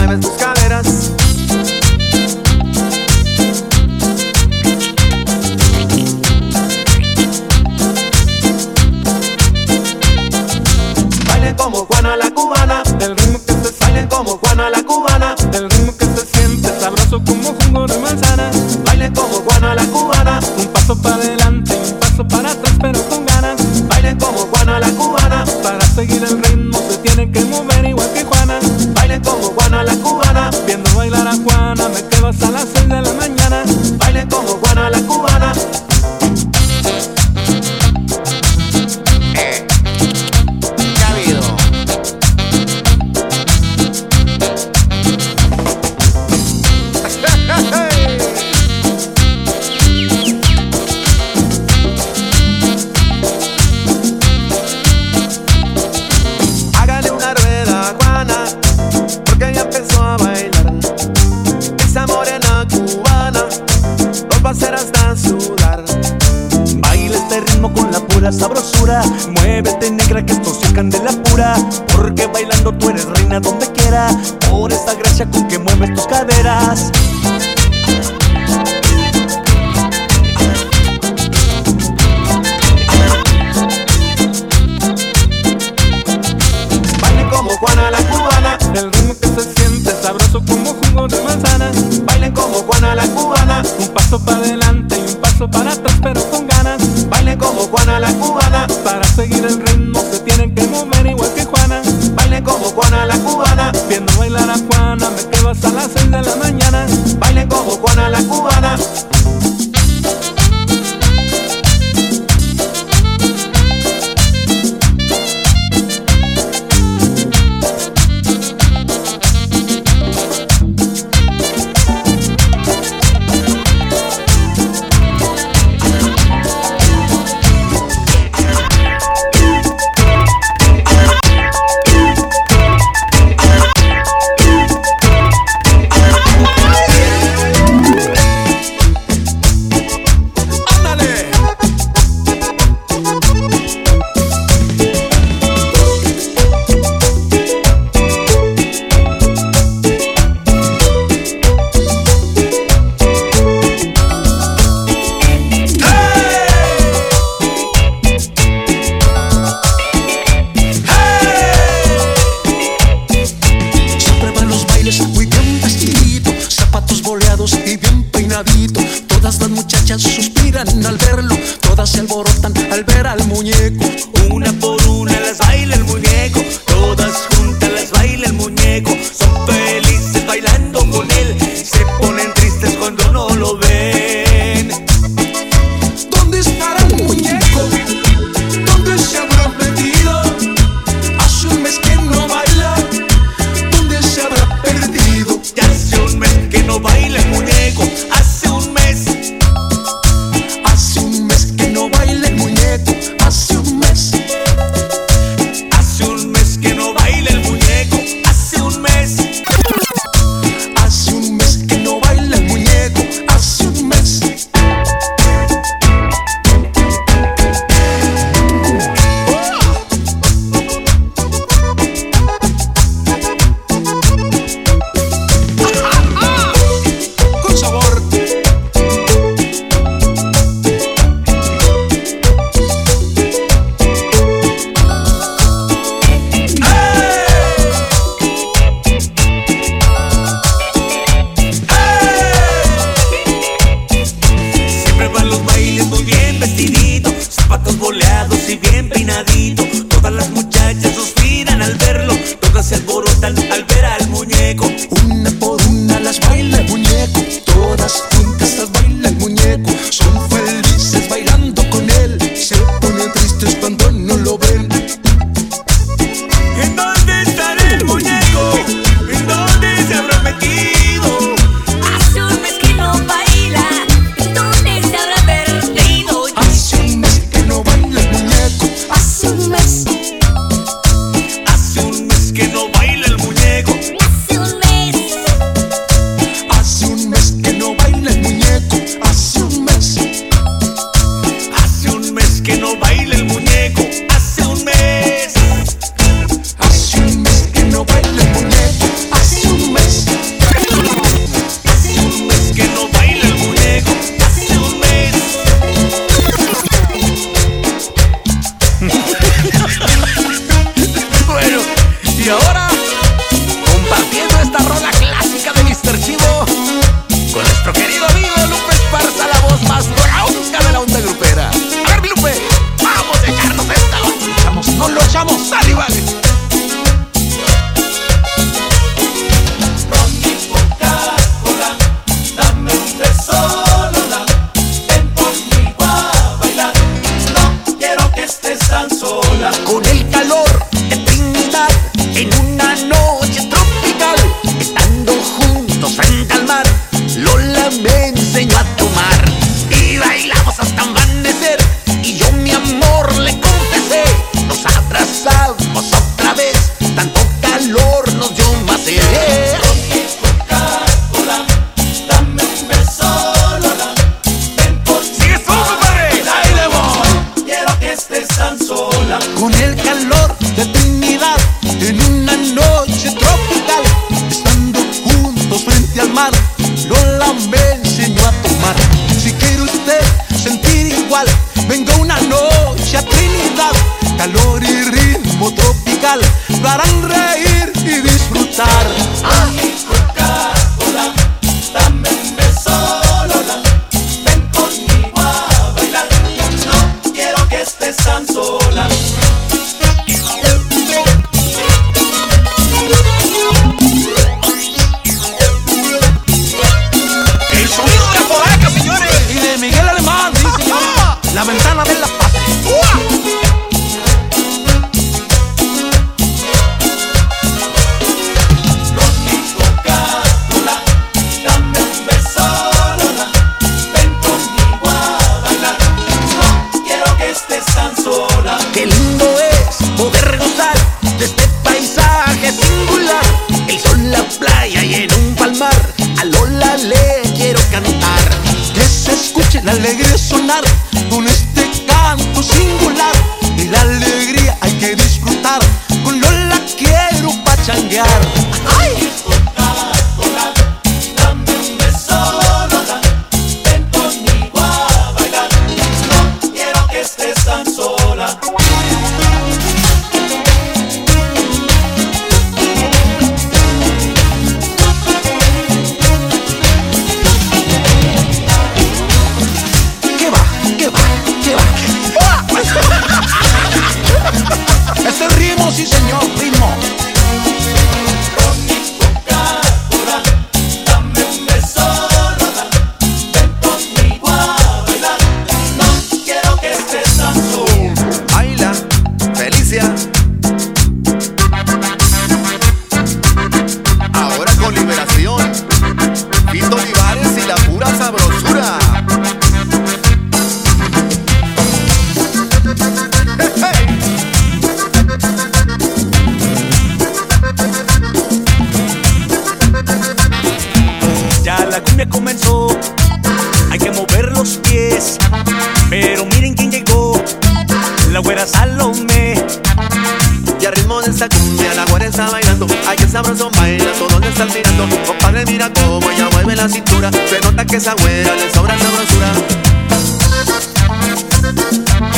mueves tus caderas. Bailen como Juana la cubana. El ritmo que se Bailen como Juana la cubana. el ritmo que se siente sabroso como jugo de manzana. Bailen como Juana la cubana. Un paso para adelante, un paso para atrás, pero con ganas. Bailen como Juana la cubana. Para seguir el Por esta gracia con que mueves tus caderas. Bailen como Juana la cubana, El ritmo que se siente sabroso como jugo de manzana. bailen como Juana la cubana, Un paso para adelante y un paso para atrás, pero con ganas. bailen como Juana la cubana, Para seguir el ritmo bailen como Juana la cubana, Viendo bailar a Juana me quedo hasta las 6 de la mañana. bailen como Juana la cubana. Una por una las baila el muñeco. alegría sonar. esa cumbia, la güera está bailando. Ay, qué sabroso bailando, ¿dónde están tirando? Compadre, mira cómo ella mueve la cintura. Se nota que esa güera le sobra sabrosura.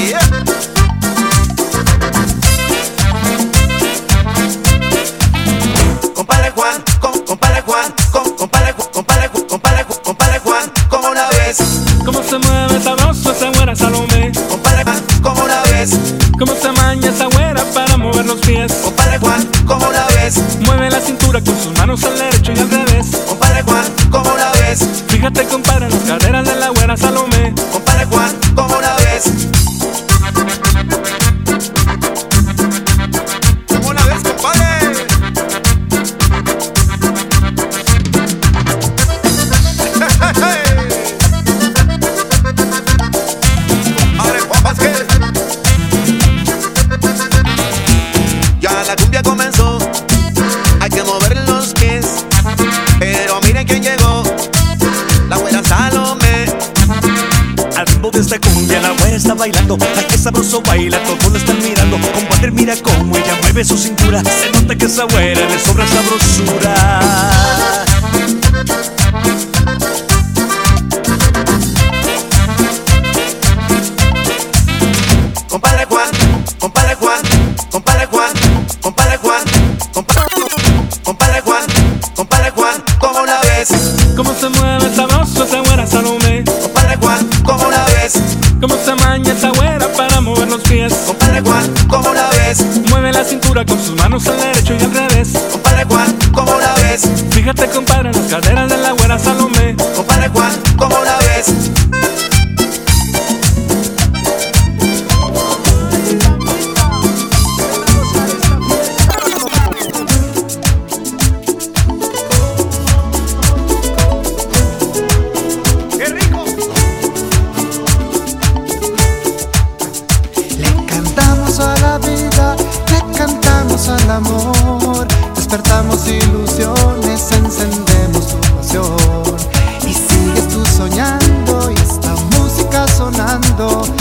Yeah. Compadre Juan, com, compadre Juan, com, compadre Juan, compadre Juan, compadre Juan, compadre Juan, ¿cómo la ves? ¿Cómo se mueve sabroso esa güera Salomé? Compadre Juan, ¿cómo la ves? ¿Cómo se mueve? como la ves. Mueve la cintura con sus manos al aire está bailando. Ay, qué sabroso baila, todos la están mirando. Compadre, mira cómo ella mueve su cintura. Se nota que esa güera le sobra sabrosura. Compadre Juan. con sus manos al derecho y al revés. Compadre Juan, ¿cómo la ves? Fíjate, compara las caderas llorando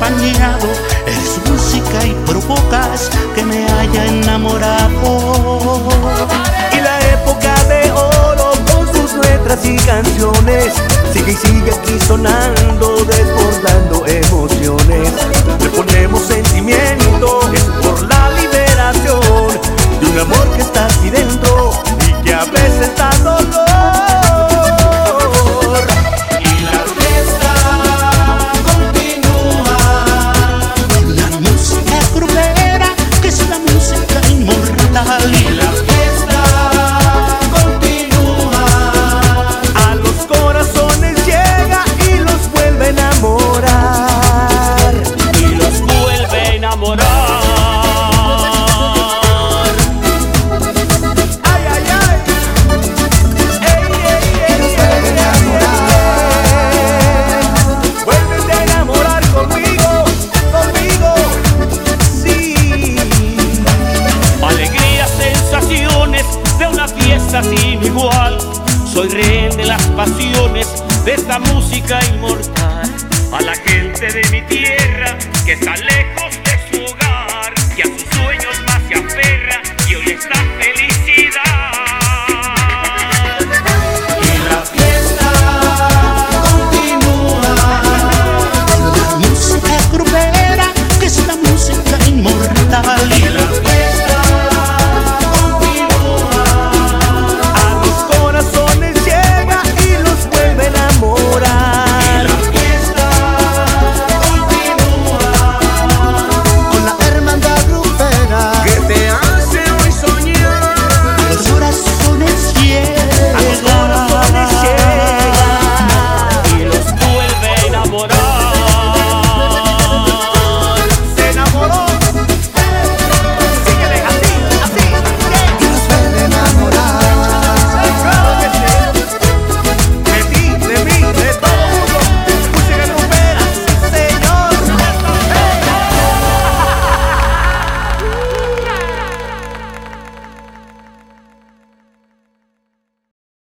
acompañado. Eres música y provocas que me haya enamorado. Y la época de oro con sus letras y canciones sigue y sigue aquí sonando, desbordando emociones. Le ponemos sentimiento, es por la liberación de un amor que está aquí dentro y que a veces da dolor.